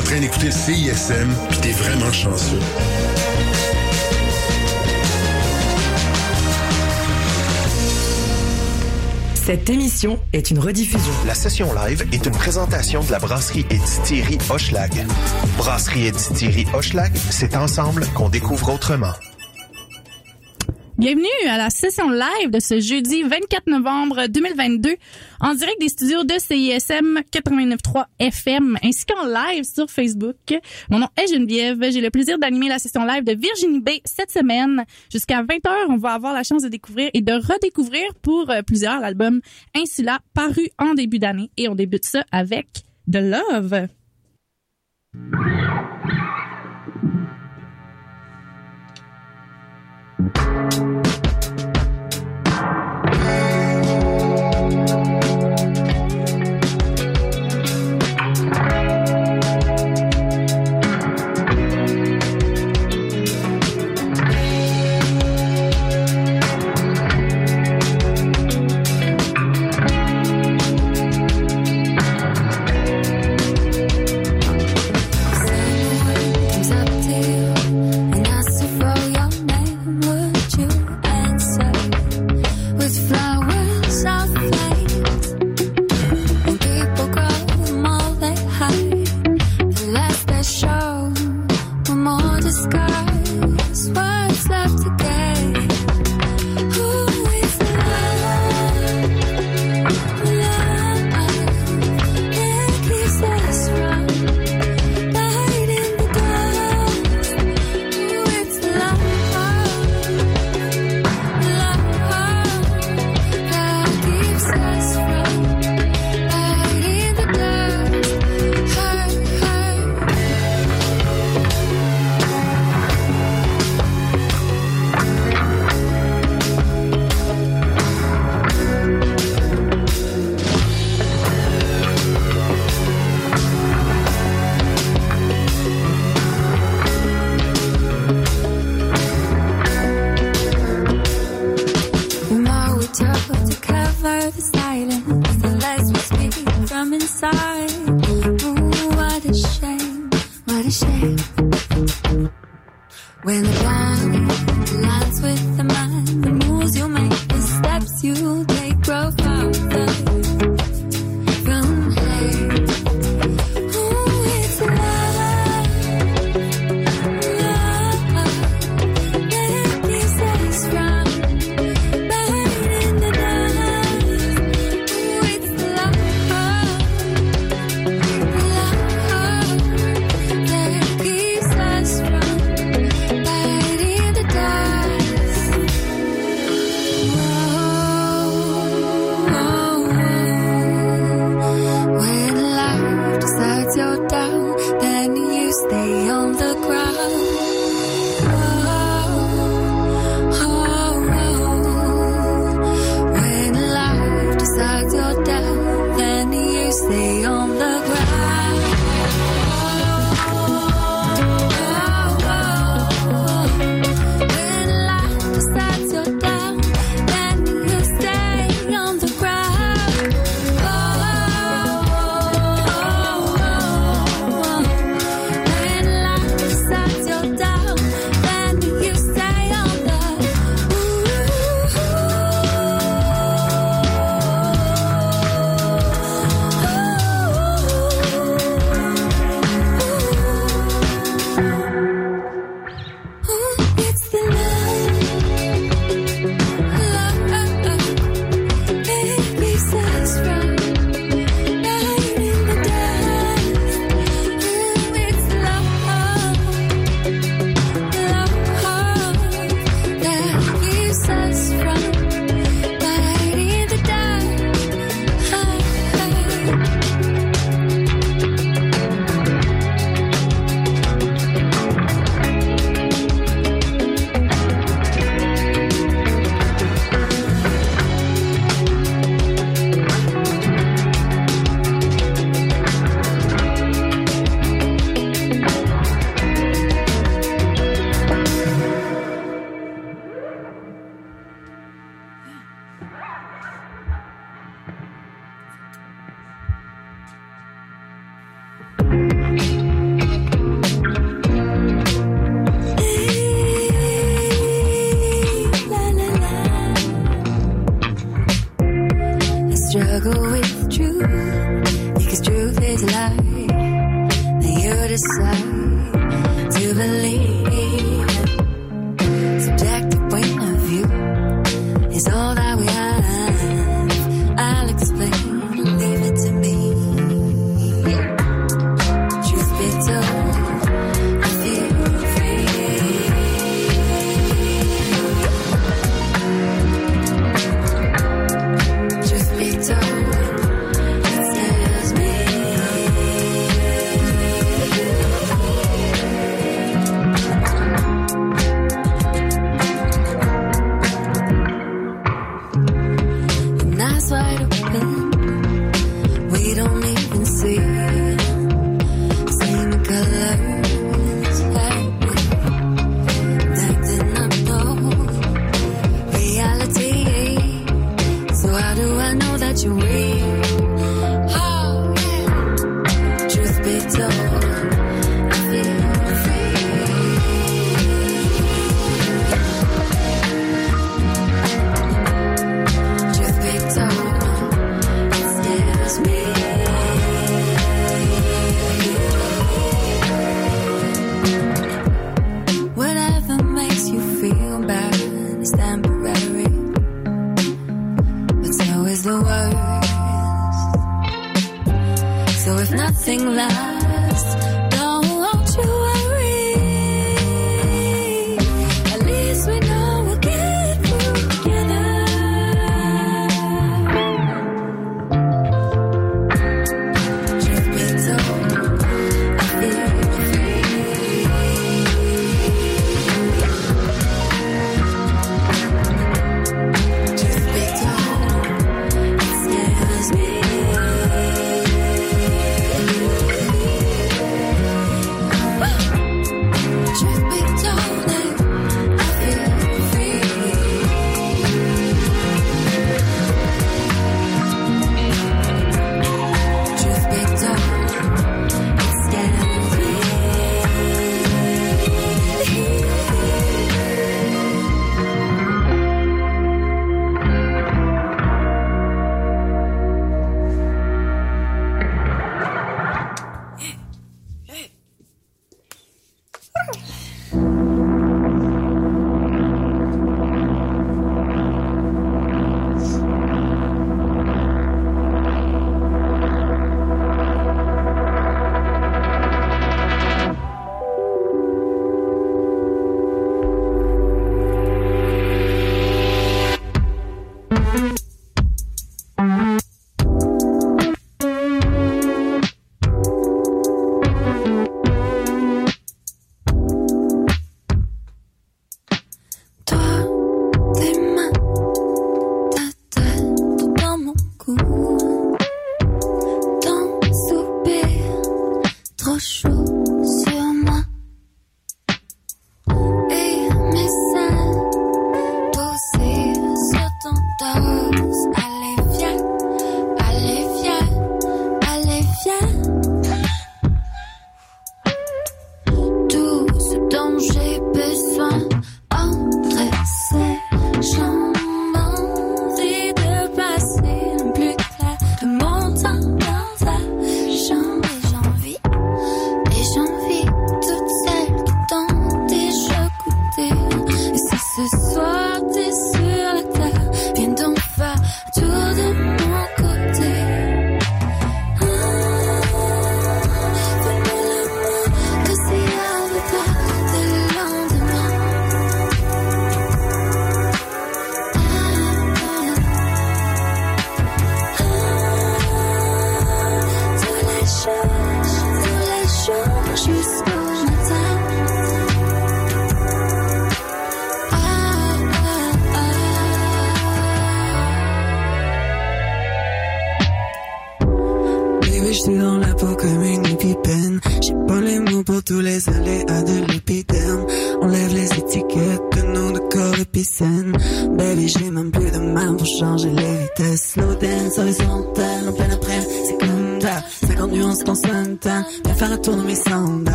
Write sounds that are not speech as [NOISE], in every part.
en train d'écouter le CISM, puis t'es vraiment chanceux. Cette émission est une rediffusion. La session live est une présentation de la brasserie et distillerie Hochelag. Brasserie et distillerie Hochelag, c'est ensemble qu'on découvre autrement. Bienvenue à la session live de ce jeudi 24 novembre 2022 en direct des studios de CISM 89.3 FM ainsi qu'en live sur Facebook. Mon nom est Geneviève. J'ai le plaisir d'animer la session live de Virginie Bay cette semaine. Jusqu'à 20h, on va avoir la chance de découvrir et de redécouvrir pour euh, plusieurs l'album Insula paru en début d'année et on débute ça avec The Love.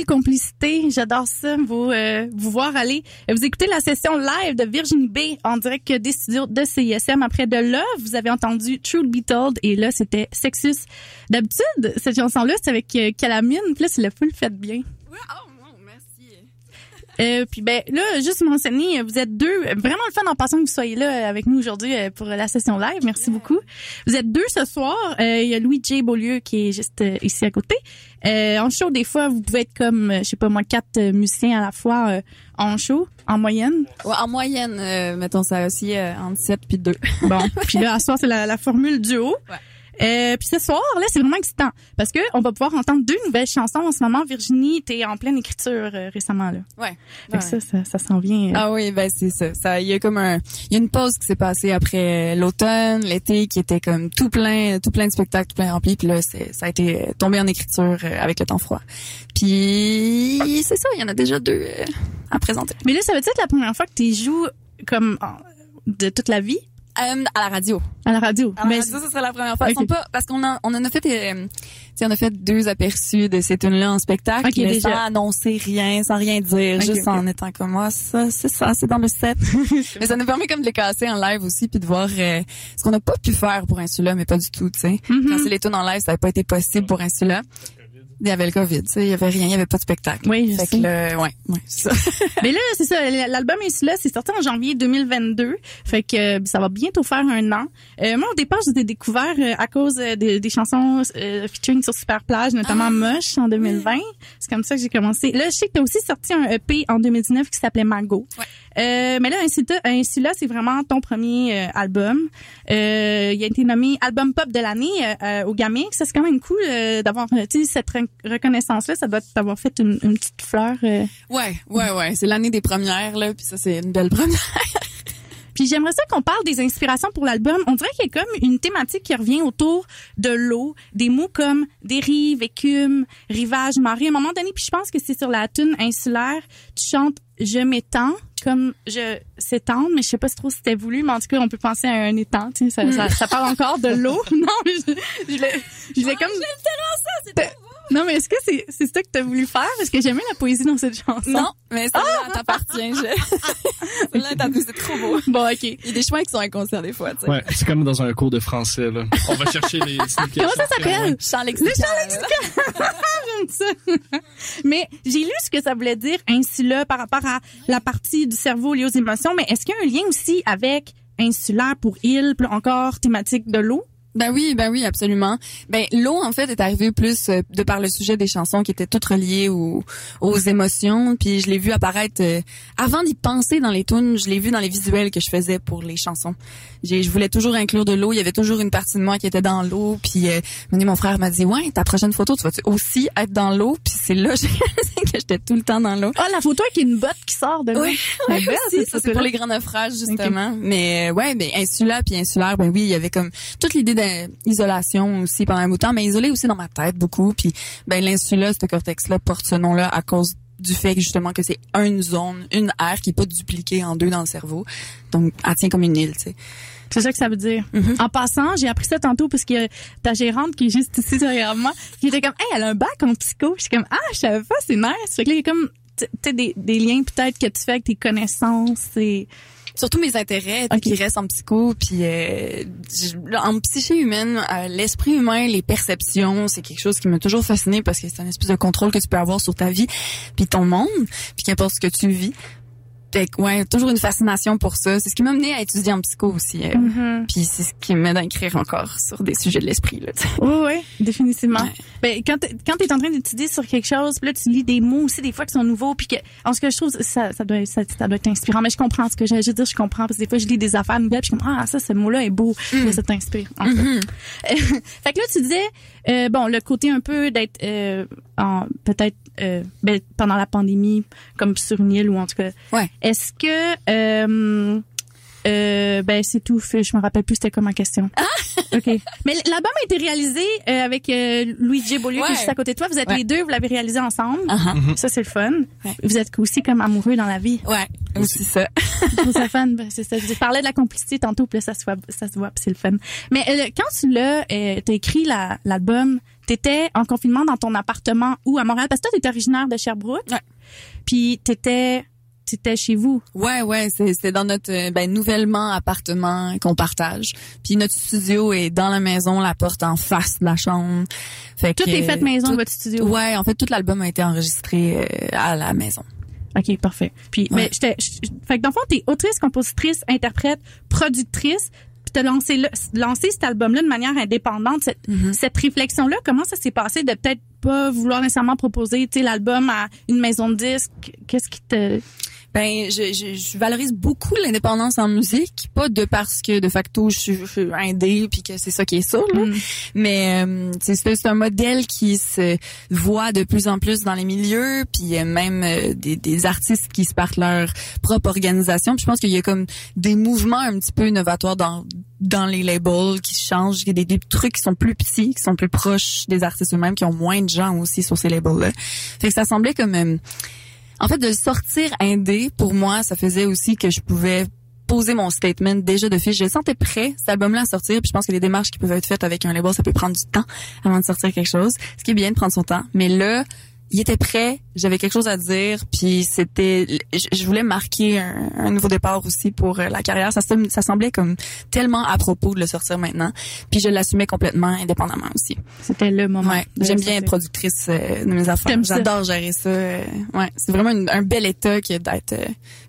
Belle complicité, j'adore ça, vous euh, vous voir aller. Vous écoutez la session live de Virginie B en direct des studios de CISM. Après de là, vous avez entendu Truth Be Told et là c'était Sexus. D'habitude, cette chanson-là c'est avec euh, Calamine, puis là c'est le full fait bien. oh non, merci. Euh, puis ben là, juste mentionner, vous êtes deux, vraiment le fun en passant que vous soyez là avec nous aujourd'hui euh, pour la session live. Merci beaucoup. Vous êtes deux ce soir. Euh, Il y a Louis J. Beaulieu qui est juste euh, ici à côté. Euh, en show, des fois, vous pouvez être comme, euh, je sais pas moi, quatre euh, musiciens à la fois euh, en show, en moyenne. Ouais, en moyenne, euh, mettons ça aussi euh, entre 7 puis 2. Bon, [LAUGHS] puis là, à soir, c'est la, la formule duo. Ouais. Euh, puis ce soir, là, c'est vraiment excitant parce que on va pouvoir entendre deux nouvelles chansons en ce moment. Virginie, t'es en pleine écriture euh, récemment là. Ouais. Fait que ça, ça, ça s'en vient. euh, Ah oui, ben c'est ça. Ça, il y a comme un, il y a une pause qui s'est passée après l'automne, l'été, qui était comme tout plein, tout plein de spectacles, tout plein rempli. Puis là, ça a été euh, tombé en écriture euh, avec le temps froid. Puis c'est ça, il y en a déjà deux euh, à présenter. Mais là, ça veut dire que la première fois que tu joues comme de toute la vie Euh, à la radio. à la radio. À la Mais radio, ça serait la première fois. Ok. Ils sont pas, parce qu'on a, on en a fait, euh, tu sais, on a fait deux aperçus de ces tunes-là en spectacle, Ok, mais déjà. sans annoncer rien, sans rien dire, juste en étant comme moi, ça, c'est ça, c'est dans le set. [LAUGHS] mais ça nous permet comme de les casser en live aussi, puis de voir euh, ce qu'on n'a pas pu faire pour Insula, mais pas du tout, tu sais. Mhm. Quand c'est les tunes en live, ça n'avait pas été possible pour Insula. Il y avait le COVID, tu sais, il y avait rien, il y avait pas de spectacle. Oui, je fait sais. que là, ouais, ouais, c'est ça. [LAUGHS] Mais là, c'est ça. L'album est là. C'est sorti en janvier 2022. Fait que euh, ça va bientôt faire un an. Euh, moi, au départ, je t'ai découvert euh, à cause euh, des, des chansons euh, featuring sur Super Plage, notamment Moche en 2020. C'est comme ça que j'ai commencé. Là, je sais que t'as aussi sorti un EP en 2019 qui s'appelait Mago. Ouais. Euh, mais là, de- là, c'est vraiment ton premier euh, album. Euh, il a été nommé album pop de l'année au Gamix. Ça, c'est quand même cool euh, d'avoir, tu sais, cette reconnaissance-là. Ça doit t'avoir fait une, une petite fleur. euh, Ouais, ouais, ouais, c'est l'année des premières, là, puis ça, c'est une belle première. [LAUGHS] Puis j'aimerais ça qu'on parle des inspirations pour l'album. On dirait qu'il y a comme une thématique qui revient autour de l'eau, des mots comme dérive, écume, rivage, marée. À un moment donné, puis je pense que c'est sur la tune insulaire, tu chantes je m'étends comme je s'étends, mais je sais pas si trop si c'était voulu, mais en tout cas, on peut penser à un étang, tu sais, ça, ça, ça parle encore de l'eau. [LAUGHS] non, mais je, je l'ai, je l'ai comme... Non, mais est-ce que c'est, c'est ça que t'as voulu faire? Parce que j'aimais la poésie dans cette chanson. Non, mais ça là t'appartient. Je... [LAUGHS] là, t'as dit, c'est trop beau. Bon, OK. Il y a des chemins qui sont inconscients des fois, tu sais. Ouais, c'est comme dans un cours de français, là. On va chercher les. [LAUGHS] Comment ça s'appelle? Chant lexical. [LAUGHS] J'aime ça. Mais j'ai lu ce que ça voulait dire insula par rapport à la partie du cerveau liée aux émotions. Mais est-ce qu'il y a un lien aussi avec insulaire pour île, encore thématique de l'eau? Ben oui, ben oui, absolument. Ben l'eau en fait est arrivée plus euh, de par le sujet des chansons qui étaient toutes reliées aux, aux émotions. Puis je l'ai vu apparaître euh, avant d'y penser dans les tunes. Je l'ai vu dans les visuels que je faisais pour les chansons. J'ai, je voulais toujours inclure de l'eau. Il y avait toujours une partie de moi qui était dans l'eau. Puis euh, mon frère m'a dit ouais, ta prochaine photo, tu vas -tu aussi être dans l'eau. Puis c'est là [LAUGHS] que j'étais tout le temps dans l'eau. Ah, la photo avec une botte qui sort de l'eau. Oui, belle, aussi, ça c'est pour les grands naufrages justement. Mais euh, ouais, ben insula puis insulaire, ben oui, il y avait comme toute l'idée d'isolation aussi pendant un bout de temps, mais isolé aussi dans ma tête beaucoup. Puis ben l'insula, ce cortex-là porte ce nom-là à cause du fait que justement que c'est une zone, une aire qui est pas dupliquée en deux dans le cerveau. Donc elle tient comme une île, tu sais. C'est ça que ça veut dire. Mm-hmm. En passant, j'ai appris ça tantôt parce que ta gérante qui est juste ici derrière moi, qui était comme, hey, elle a un bac en psycho. Je suis comme, ah, je savais pas, c'est nice. Fait que là, il y a comme, tu sais, des, des liens peut-être que tu fais avec tes connaissances et Surtout mes intérêts qui restent en psycho puis euh, en psyché humaine, euh, l'esprit humain, les perceptions, c'est quelque chose qui m'a toujours fasciné parce que c'est un espèce de contrôle que tu peux avoir sur ta vie puis ton monde puis qu'importe ce que tu vis. Fait que, ouais, toujours une fascination pour ça. C'est ce qui m'a mené à étudier en psycho aussi. euh, Mm-hmm. Puis c'est ce qui m'aide à écrire encore sur des sujets de l'esprit. Là, tu. Oui, oui, définitivement. Ouais. Ben, quand t'es, quand t'es en train d'étudier sur quelque chose, puis là, tu lis des mots aussi, des fois, qui sont nouveaux, puis que, en ce que je trouve, ça, ça doit, ça, ça doit être inspirant. Mais je comprends ce que j'ai, veux dire, je comprends, parce que des fois, je lis des affaires nouvelles, puis je comme, ah, ça, ce mot-là est beau, là, ça t'inspire. en fait. [LAUGHS] fait que là, tu disais, euh, bon, le côté un peu d'être, euh, peut-être, euh, ben, pendant la pandémie, comme sur une île, ou en tout cas. Ouais. Est-ce que, euh, euh, ben c'est tout. Fait, Je me rappelle plus c'était quoi ma question. Ah! [LAUGHS] ok. Mais l'album a été réalisé euh, avec euh, Louis J. Beaulieu qui est juste à côté de toi. Vous êtes Ouais. les deux, vous l'avez réalisé ensemble. Uh-huh. Ça c'est le fun. Ouais. Vous êtes aussi comme amoureux dans la vie. Ouais, aussi ça. Je trouve ça fun. Ben, c'est ça. Je parlais de la complicité tantôt, puis là, ça se voit, ça se voit, puis c'est le fun. Mais euh, quand tu l'as, euh, t'as écrit la- l'album, t'étais en confinement dans ton appartement où à Montréal, parce que toi t'es originaire de Sherbrooke. Ouais. Puis t'étais, t'étais chez vous. Ouais, ouais, c'est c'est dans notre euh, ben, nouvellement appartement qu'on partage. Puis notre studio est dans la maison, la porte en face de la chambre. Fait Tout que, est fait maison, tout- votre studio? Ouais, en fait, tout l'album a été enregistré euh, à la maison. OK, parfait. Puis, Ouais. mais j'étais, fait que dans le fond, t'es autrice, compositrice, interprète, productrice, puis t'as lancé, le- lancé cet album-là de manière indépendante. Cette, Mm-hmm. cette réflexion-là, comment ça s'est passé de peut-être pas vouloir nécessairement proposer, tu sais, l'album à une maison de disques? Qu'est-ce qui te... Ben, je, je, je valorise beaucoup l'indépendance en musique, pas de parce que de facto je suis, je suis indé puis que c'est ça qui est ça, là. Mm. mais euh, c'est un modèle qui se voit de plus en plus dans les milieux, puis euh, même euh, des, des artistes qui se partent leur propre organisation. Puis je pense qu'il y a comme des mouvements un petit peu innovatoires dans dans les labels qui changent, il y a des, des trucs qui sont plus petits, qui sont plus proches des artistes eux-mêmes, qui ont moins de gens aussi sur ces labels-là. Fait que ça semblait comme euh, en fait, de sortir indé, pour moi, ça faisait aussi que je pouvais poser mon statement déjà de fiche. Je sentais prêt, cet album-là, à sortir. Puis je pense que les démarches qui peuvent être faites avec un label, ça peut prendre du temps avant de sortir quelque chose. Ce qui est bien de prendre son temps. Mais là, il était prêt, j'avais quelque chose à dire, puis c'était, je, voulais marquer un, un nouveau départ aussi pour euh, la carrière. Ça, ça semblait comme tellement à propos de le sortir maintenant, puis je l'assumais complètement indépendamment aussi. C'était le moment. Ouais, j'aime bien être productrice euh, de mes affaires. J'adore gérer ça. euh, ouais, c'est vraiment une- un bel état que d'être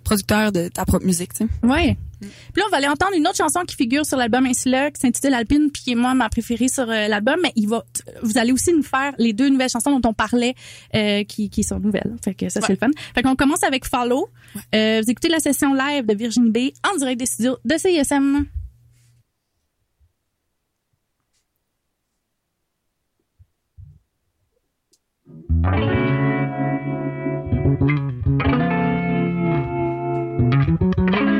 producteur de ta propre musique, tu sais. Ouais. Puis là, on va aller entendre une autre chanson qui figure sur l'album Insula, qui s'intitule Alpine, puis qui est moi ma préférée sur euh, l'album. Mais il va, vous allez aussi nous faire les deux nouvelles chansons dont on parlait, euh, qui, qui sont nouvelles. Fait que ça c'est le fun. Fait qu'on commence avec Follow. Euh, vous écoutez la session live de Virginie B en direct des studios de CISM. Thank thank you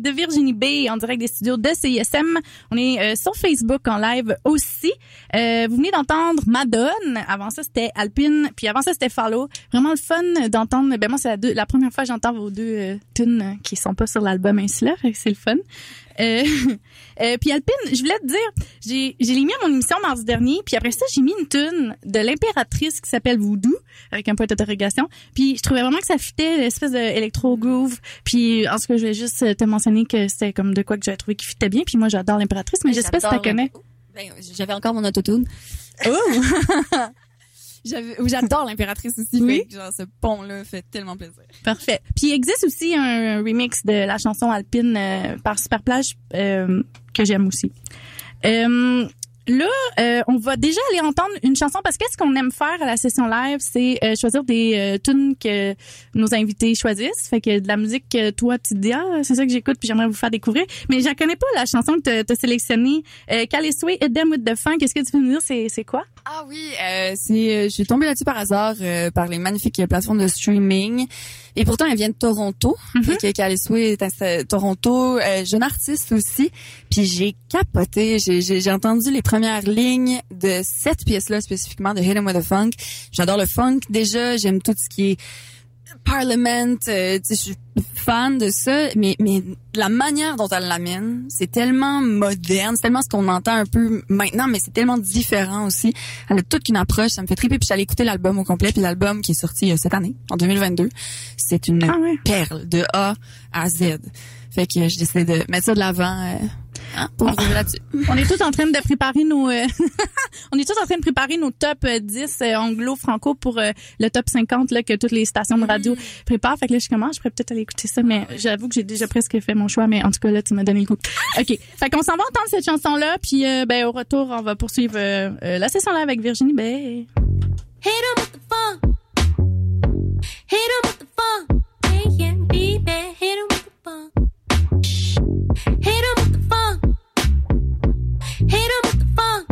de Virginie B en direct des studios de CISM. On est euh, sur Facebook en live aussi. Euh, vous venez d'entendre Madone. Avant ça, c'était Alpine. Puis avant ça, c'était Follow. Vraiment le fun d'entendre. Ben moi, c'est la, la première fois que j'entends vos deux euh, tunes qui sont pas sur l'album que c'est le fun. Euh, [LAUGHS] euh, puis Alpine, je voulais te dire, j'ai j'ai mis à mon émission mardi dernier, puis après ça, j'ai mis une tune de l'impératrice qui s'appelle Voodoo avec un point d'interrogation. Puis je trouvais vraiment que ça fitait l'espèce de électro groove. Puis en ce que je voulais juste te mentionner que c'était comme de quoi que j'avais trouvé qui fitait bien. Puis moi, j'adore l'impératrice, mais je sais pas si tu J'adore connais. Ben, j'avais encore mon autotune. Oh! [LAUGHS] J'adore l'impératrice aussi. Oui. fait genre, ce pont-là fait tellement plaisir. Parfait. Puis il existe aussi un remix de la chanson Alpine euh, par Superplage euh, que j'aime aussi. Euh, là, euh, on va déjà aller entendre une chanson parce que ce qu'on aime faire à la session live, c'est euh, choisir des euh, tunes que nos invités choisissent. Fait que de la musique que toi tu dis ah c'est ça que j'écoute puis j'aimerais vous faire découvrir. Mais je connais pas la chanson que t'as- sélectionnée. Euh, Calisway, Them with the Funk. Qu'est-ce que tu peux me dire c'est c'est quoi? Ah oui, c'est, je suis tombée là-dessus par hasard par les magnifiques plateformes de streaming. Et pourtant, elle vient de Toronto. Que Calisway est à Toronto, euh, jeune artiste aussi. Puis j'ai capoté. J'ai, j'ai, j'ai entendu les premières lignes de cette pièce-là spécifiquement de Hit 'em with the Funk. J'adore le funk déjà. J'aime tout ce qui est Parliament, euh, je suis fan de ça, mais mais la manière dont elle l'amène, c'est tellement moderne, c'est tellement ce qu'on entend un peu maintenant, mais c'est tellement différent aussi. Elle a toute une approche, ça me fait triper. Puis j'allais écouter l'album au complet, puis l'album qui est sorti euh, cette année, en 2022, c'est une Ah ouais. perle de A à Z. Fait que je décidé de mettre ça de l'avant euh, pour vous [LAUGHS] là-dessus. On est tous en train de préparer nos euh, [LAUGHS] on est tous en train de préparer nos top euh, 10 euh, anglo-franco pour euh, le top 50 là que toutes les stations de radio préparent. Fait que là je commence, je pourrais peut-être aller écouter ça mais j'avoue que j'ai déjà presque fait mon choix mais en tout cas là tu m'as donné le coup. OK. Fait qu'on s'en va entendre cette chanson là puis euh, ben au retour on va poursuivre euh, euh, la session là avec Virginie ben Hit 'em with the funk. Hit 'em with the funk. Be bad. Hit 'em with the funk. Hit 'em. Hit 'em with the funk.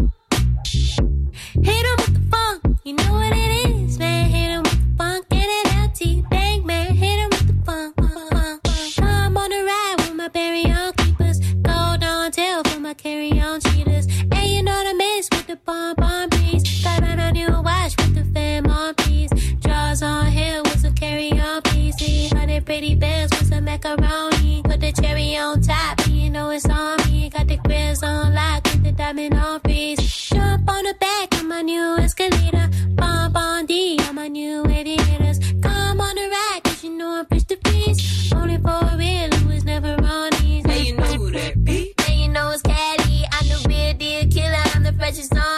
Hit 'em with the funk. You know what it is, man. Hit 'em with the funk. Get it out, bang, man. Hit with the funk. funk. I'm on a ride with my berry on keepers. Gold on tail for my carry on cheaters. And you know the miss with the bomb bomb breeze. Got on a new watch with the fam on piece. Draws on hill with some carry on piece. Hundred pretty bands with some macaroni. Put the cherry on top, new escalator. Bomb on D on my new aviators. Come on the ride, cause you know I'm bitch to peace. Only for a real who is never on these. Hey, you know who that be? Hey, you know it's Caddy. I'm the real deal killer. I'm the freshest zombie.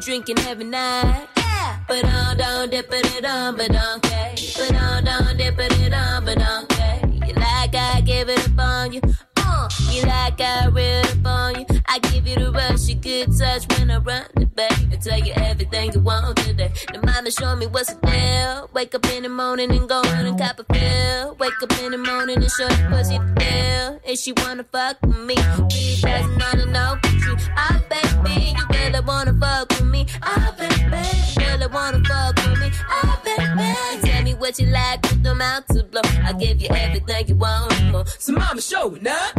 And drinking every night. Yeah. But on, don't dip it on, but don't care. But on, don't dip it on, but don't care. You like I give it up on you. Like I up on you. I give you the rush, a good touch when I run the back. I tell you everything you want today. The mama show me what's the deal. Wake up in the morning and go on and cop a pill. Wake up in the morning and show the pussy the deal. And she wanna fuck with me. Thousand on the know you. I baby, you really wanna fuck with me. I baby, really wanna fuck with me. I baby, tell me what you like with the mouth to blow. I give you everything you want. So mama show showing up.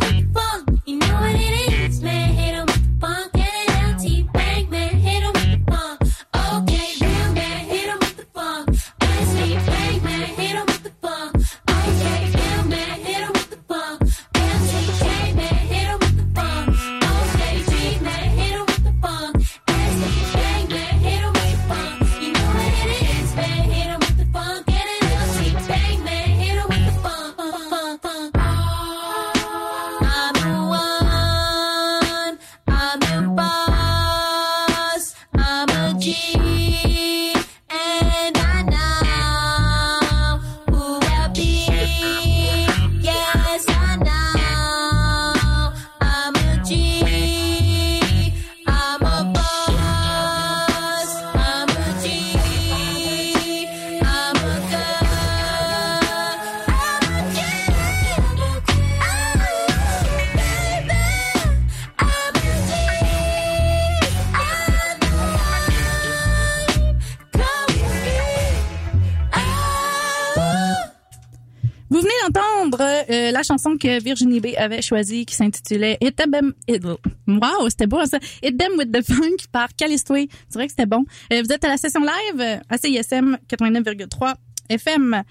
la chanson que Virginie B avait choisie qui s'intitulait Hit Them It, Wow, c'était beau ça. Hit Them with the Funk par Calistway. C'est vrai que c'était bon. Euh, vous êtes à la session live à CISM 89,3 FM.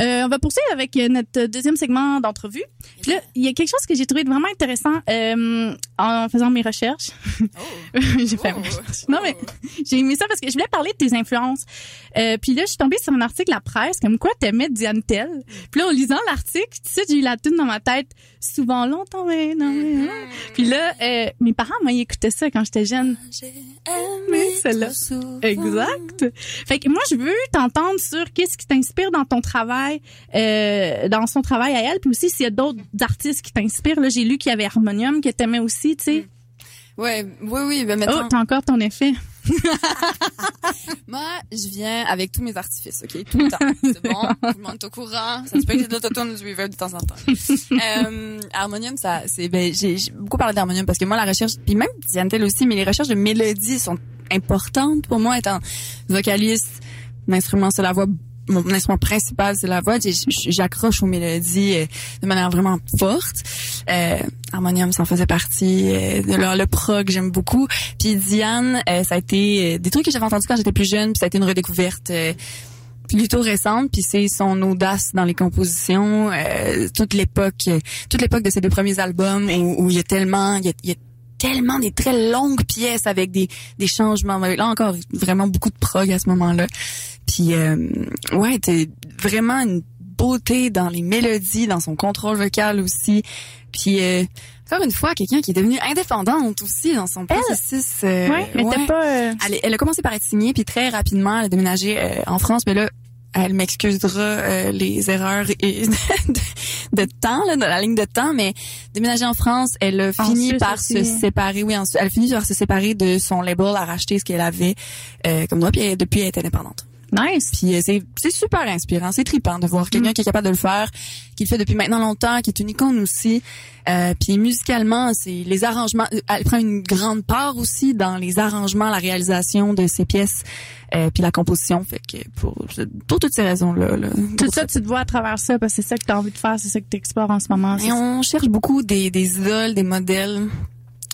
Euh, on va poursuivre avec euh, notre deuxième segment d'entrevue. Puis là, il y a quelque chose que j'ai trouvé vraiment intéressant euh, en faisant mes recherches. [LAUGHS] j'ai fait mes recherches. Non mais j'ai aimé ça parce que je voulais parler de tes influences. Euh, puis là, je suis tombée sur un article à presse comme quoi t'aimais Diane Tell. Puis là, en lisant l'article, tu sais, j'ai eu la tune dans ma tête souvent longtemps mais non. mais, hein. Puis là, euh, mes parents moi ils écoutaient ça quand j'étais jeune. Mais celle-là. Exact. Fait que moi, je veux t'entendre sur qu'est-ce qui t'inspire dans ton travail, euh, dans son travail à elle, puis aussi s'il y a d'autres artistes qui t'inspirent. Là, j'ai lu qu'il y avait Harmonium que t'aimais aussi, tu sais. Ouais, oui, oui, ben Oh, maintenant, t'as encore ton effet. [LAUGHS] moi, je viens avec tous mes artifices, ok, tout le temps. C'est bon, tout le monde est au courant. Ça se peut que j'ai de l'autotune du reverb de temps en temps. euh, harmonium, ça, c'est, ben, j'ai beaucoup parlé d'harmonium parce que moi, la recherche, puis même Diane aussi, mais les recherches de mélodies sont importantes pour moi, étant vocaliste, mon instrument, c'est la voix mon instrument principal c'est la voix j'accroche aux mélodies euh, de manière vraiment forte. Euh, harmonium ça en faisait partie euh, de leur- le prog j'aime beaucoup. Puis Diane euh, ça a été euh, des trucs que j'avais entendus quand j'étais plus jeune puis ça a été une redécouverte plutôt récente. Puis c'est son audace dans les compositions euh, toute l'époque toute l'époque de ses deux premiers albums où, où il y a tellement il y a, il y a tellement des très longues pièces avec des des changements là encore vraiment beaucoup de prog à ce moment-là puis euh, ouais t'es vraiment une beauté dans les mélodies dans son contrôle vocal aussi puis euh, encore une fois quelqu'un qui est devenue indépendante aussi dans son processus euh, ouais, mais ouais. pas. euh, Elle, elle a commencé par être signée, puis très rapidement, elle a déménagé euh, en France. Mais là, elle m'excusera euh, les erreurs et [LAUGHS] de, de temps, là, de la ligne de temps. Mais déménager en France, elle a fini par aussi. se séparer. Oui, ensuite, elle a fini par se séparer de son label, à racheter ce qu'elle avait euh, comme moi. Puis elle- depuis, elle est indépendante. Nice. Puis euh, c'est c'est super inspirant, c'est trippant de voir quelqu'un qui est capable de le faire, qui le fait depuis maintenant longtemps, qui est une icône aussi. Euh, puis musicalement, c'est les arrangements. Elle prend une grande part aussi dans les arrangements, la réalisation de ses pièces, euh, puis la composition. Fait que pour pour toutes ces raisons là. là Tout ça, tu te vois à travers ça parce que c'est ça que t'as envie de faire, c'est ça que t'explores en ce moment. Et on cherche beaucoup des, des idoles, des modèles.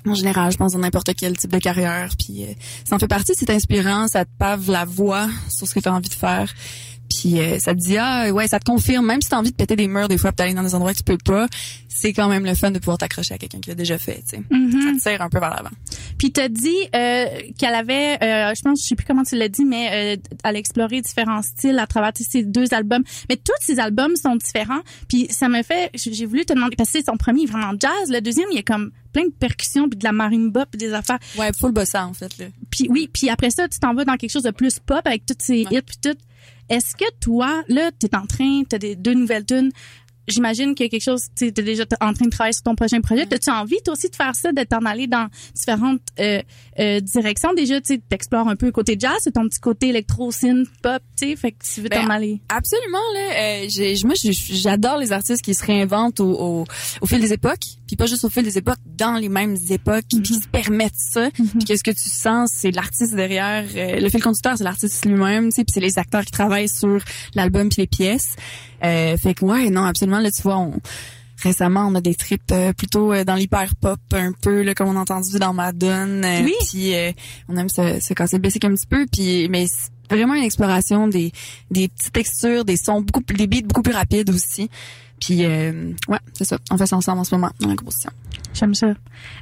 En général, je pense dans n'importe quel type de carrière. Puis euh, ça en fait partie, c'est inspirant, ça te pave la voix sur ce que tu as envie de faire. Puis euh, ça te dit ah ouais, ça te confirme même si tu as envie de péter des murs des fois d'aller dans des endroits que tu peux pas, c'est quand même le fun de pouvoir t'accrocher à quelqu'un qui l'a déjà fait, tu sais. Mhm. Ça te tire un peu vers l'avant. Puis t'as dit euh, qu'elle avait, euh, je pense, je sais plus comment tu l'as dit, mais euh, elle a exploré différents styles à travers ses deux albums. Mais tous ces albums sont différents. Puis ça me fait, j'ai voulu te demander parce que son premier est vraiment jazz. Le deuxième il y a comme plein de percussions puis de la marimba puis des affaires. Ouais, full bossa en fait là. Puis oui, puis après ça tu t'en vas dans quelque chose de plus pop avec toutes ces Ouais. hits puis tout. Est-ce que toi là t'es en train, t'as des deux nouvelles tunes. J'imagine qu'il y a quelque chose, tu es déjà en train de travailler sur ton prochain projet. As-tu envie, toi aussi, de faire ça, de t'en aller dans différentes euh, euh, directions? Déjà, tu t'explores un peu le côté jazz, c'est ton petit côté électro, synth, pop, tu sais, fait que tu veux Ben, t'en aller. Absolument là. Euh, j'ai- moi, j'adore les artistes qui se réinventent au, au, au fil des époques, puis pas juste au fil des époques, dans les mêmes époques, puis qui se permettent ça. Puis que ce que tu sens, c'est l'artiste derrière. euh, le fil conducteur, c'est l'artiste lui-même, tu sais, puis c'est les acteurs qui travaillent sur l'album puis les pièces. Euh, fait que ouais, non, absolument. Là, tu vois, on récemment, on a des trips euh, plutôt euh, dans l'hyper pop un peu là, comme on a entendu dans Madonna. Euh, Oui. Puis euh, on aime se, se casser le basic un petit peu. Puis mais c'est vraiment une exploration des des petites textures, des sons beaucoup plus- des beats beaucoup plus rapides aussi. Puis euh, ouais, c'est ça. On fait ça ensemble en ce moment dans la composition. J'aime ça.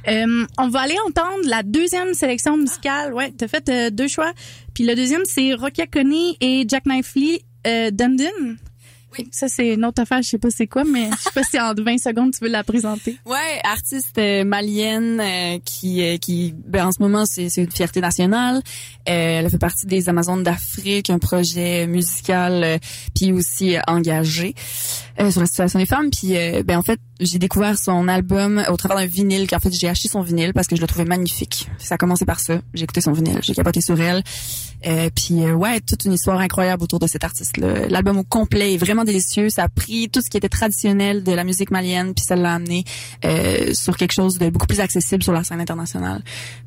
Euh, on va aller entendre la deuxième sélection musicale. Ouais, t'as fait euh, deux choix. Puis le deuxième, c'est Rokia Coney et Jack Knifley euh, Dundon. Oui. Ça, c'est une autre affaire, je sais pas c'est quoi, mais je sais pas si en 20 secondes tu veux la présenter. [LAUGHS] Ouais, artiste euh, malienne euh, qui euh, qui ben, en ce moment c'est une fierté nationale. Elle fait partie des Amazones d'Afrique, un projet musical puis aussi engagé sur la situation des femmes. Puis ben en fait j'ai découvert son album au travers d'un vinyle qu'en fait j'ai acheté son vinyle parce que je le trouvais magnifique. Ça a commencé par ça. J'ai écouté son vinyle, j'ai capoté sur elle. Euh, puis euh, ouais, toute une histoire incroyable autour de cet artiste-là. L'album au complet est vraiment délicieux. Ça a pris tout ce qui était traditionnel de la musique malienne, puis ça l'a amené euh, sur quelque chose de beaucoup plus accessible sur la scène internationale.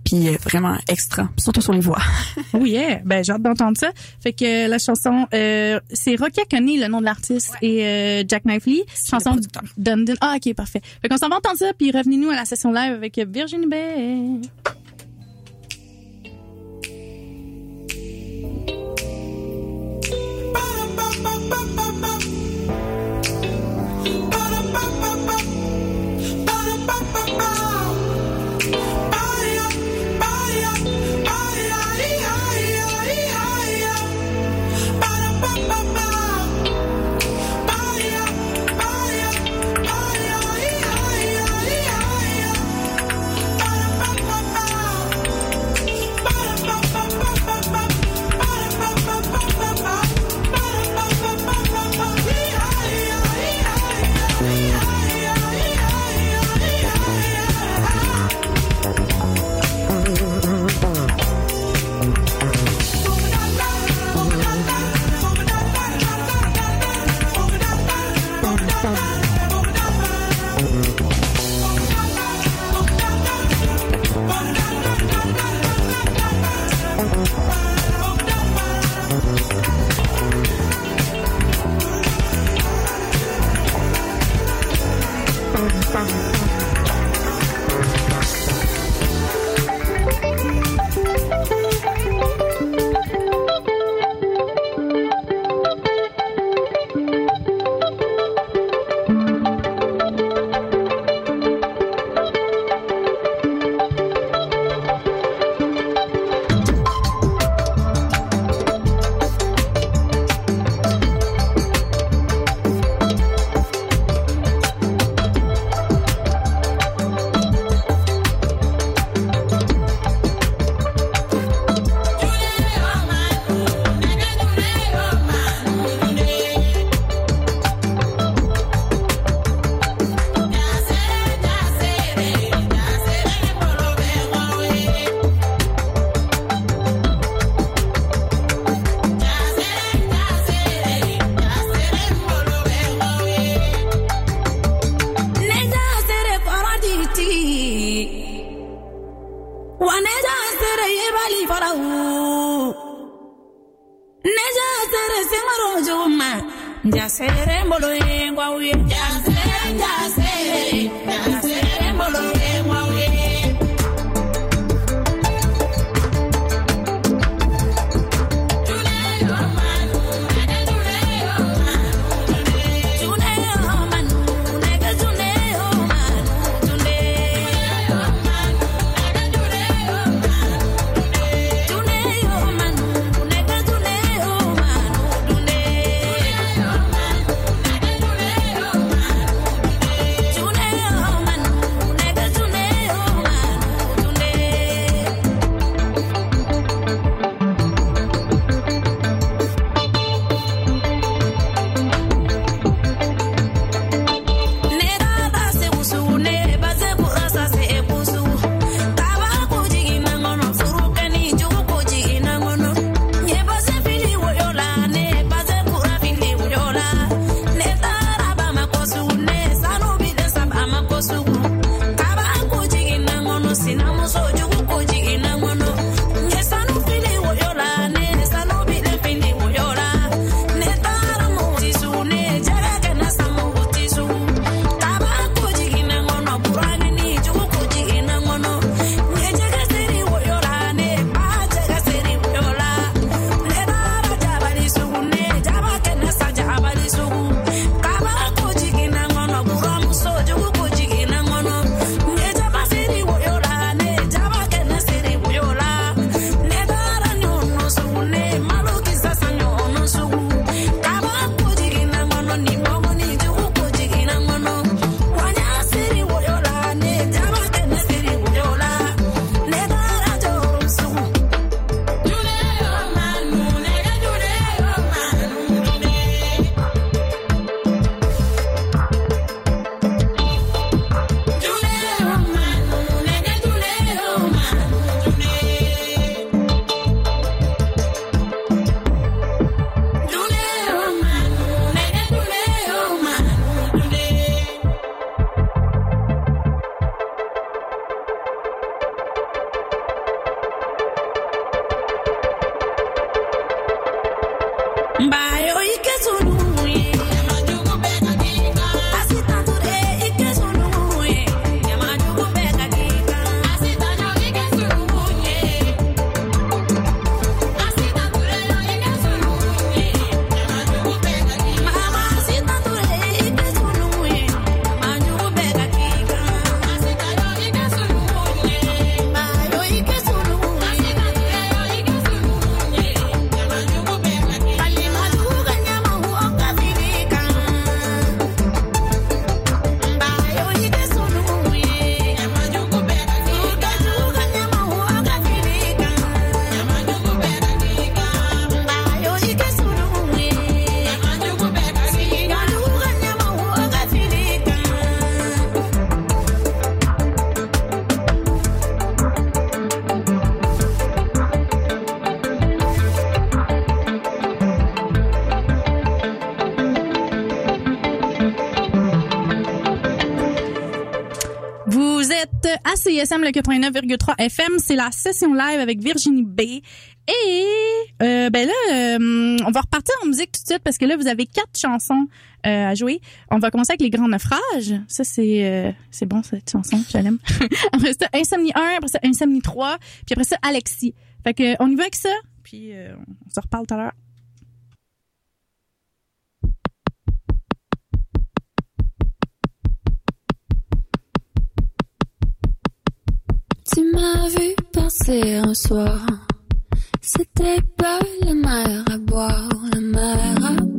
Puis euh, vraiment extra, surtout sur les voix. [LAUGHS] Oh yeah, ben j'ai hâte d'entendre ça. Fait que la chanson, euh, c'est Rocky Coney, le nom de l'artiste, et euh, Jack Knifley. Chanson. Dundon. Ah ok, parfait. Fait qu'on s'en va entendre ça, puis revenez-nous à la session live avec Virginie Bay. CISM le 89,3 FM, c'est la session live avec Virginie B. Et euh, ben là, euh, on va repartir en musique tout de suite parce que là, vous avez quatre chansons euh, à jouer. On va commencer avec Les Grands Naufrages. Ça, c'est c'est bon, cette chanson, je l'aime. [LAUGHS] après ça, Insomnie 1, après ça, Insomnie 3, puis après ça, Alexis. Fait que, on y va avec ça, puis on se reparle tout à l'heure. m'a vu passer un soir. C'était pas la mer à boire, la mer à boire.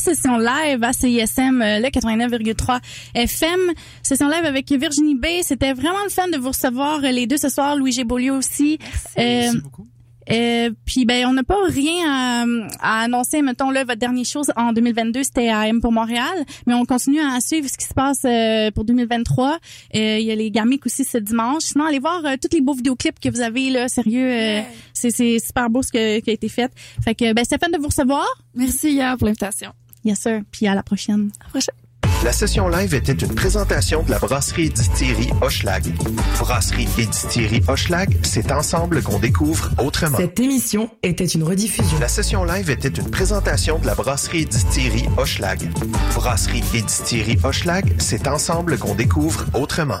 Session live à CISM, euh, le 89,3 FM. Session live avec Virginie B. C'était vraiment le fun de vous recevoir euh, les deux ce soir. Louis G. Beaulieu aussi. Merci Euh, beaucoup. euh, puis ben on n'a pas rien à, à annoncer. Mettons là votre dernière chose en 2022 c'était à M pour Montréal, mais on continue à suivre ce qui se passe euh, pour 2023. Euh, Il y a les Garmic aussi ce dimanche. Sinon allez voir euh, tous les beaux vidéoclips que vous avez là. Sérieux, euh, c'est c'est super beau ce que- qui a été fait. Fait que ben c'était fun de vous recevoir. Merci hier pour l'invitation. Yes sir. Puis à la prochaine. À la prochaine. La session live était une présentation de la brasserie et distillerie Hochelag. Brasserie et distillerie Hochelag, c'est ensemble qu'on découvre autrement. Cette émission était une rediffusion. La session live était une présentation de la brasserie et distillerie Hochelag. Brasserie et distillerie Hochelag, c'est ensemble qu'on découvre autrement.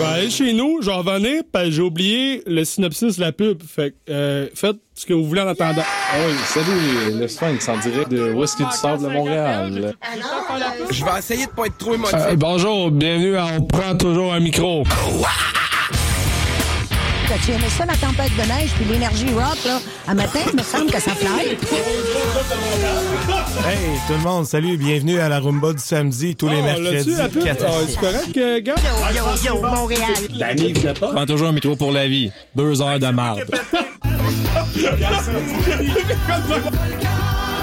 Je vais aller chez nous, j'en revenais, parce que j'ai oublié le synopsis de la pub. Fait que, euh, faites ce que vous voulez en attendant. Ah oui, salut, le Sphinx en direct de Whisky du Sable de Montréal? Je vais essayer de pas être trop émotif. Euh, bonjour, bienvenue à On prend toujours un micro. Tu aimais ça, la tempête de neige, puis l'énergie rock, là? À matin, il me semble que ça fly. Hey, tout le monde, salut, bienvenue à la Rumba du samedi, tous les Oh, mercredis. la? 4 à Ah, 6. c'est correct, euh, gars? Yo, yo, Montréal. Prends toujours un micro pour la vie. Deux heures de marde. [LAUGHS]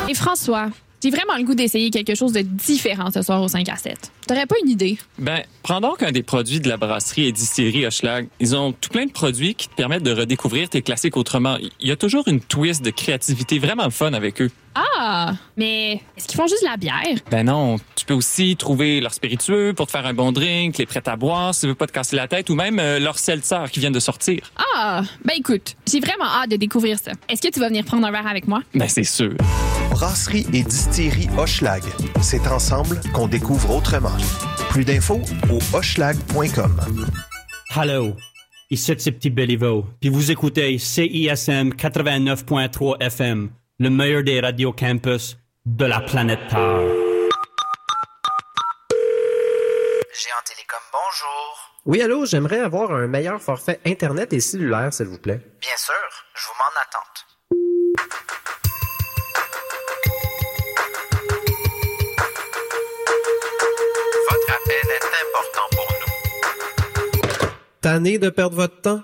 Et François, j'ai vraiment le goût d'essayer quelque chose de différent ce soir au 5 à 7. T'aurais pas une idée? Ben, prends donc un des produits de la brasserie et distillerie Hochelag. Ils ont tout plein de produits qui te permettent de redécouvrir tes classiques autrement. Il y a toujours une twist de créativité vraiment fun avec eux. Ah, mais est-ce qu'ils font juste de la bière? Ben non, tu peux aussi trouver leur spiritueux pour te faire un bon drink, les prêts à boire si tu veux pas te casser la tête ou même euh, leur seltzer qui viennent de sortir. Ah, ben écoute, j'ai vraiment hâte de découvrir ça. Est-ce que tu vas venir prendre un verre avec moi? Ben c'est sûr. Brasserie et distillerie Hochelag, c'est ensemble qu'on découvre autrement. Plus d'infos au hochelag.com. Hello, ici c'est Petit Béliveau, puis vous écoutez CISM 89.3 FM, le meilleur des radios campus de la planète Terre. Géant Télécom, bonjour. Oui, allô, j'aimerais avoir un meilleur forfait Internet et cellulaire, s'il vous plaît. Bien sûr, je vous mets en attente. Tanné de perdre votre temps?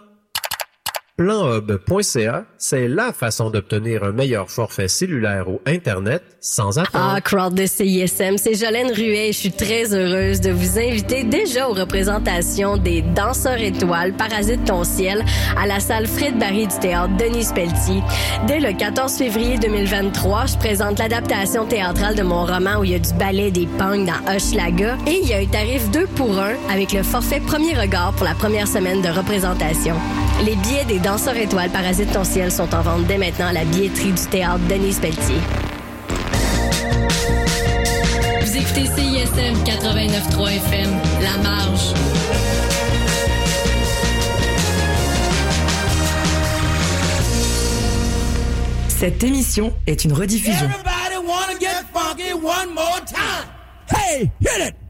Planhub.ca, c'est la façon d'obtenir un meilleur forfait cellulaire ou Internet sans attendre. Ah, crowd de CISM, c'est Jolène Ruet. Je suis très heureuse de vous inviter déjà aux représentations des Danseurs étoiles Parasites ton ciel à la salle Fred Barry du théâtre Denis Pelletier. Dès le 14 février 2023, je présente l'adaptation théâtrale de mon roman où il y a du ballet des punks dans Hochelaga et il y a un tarif 2 pour 1 avec le forfait premier regard pour la première semaine de représentation. Les billets des Danseurs étoiles Parasites ton ciel sont en vente dès maintenant à la billetterie du théâtre Denis Pelletier. Vous écoutez CISM 89.3 FM, La Marge. Cette émission est une rediffusion. Everybody wanna get funky one more time. Hey, hit it!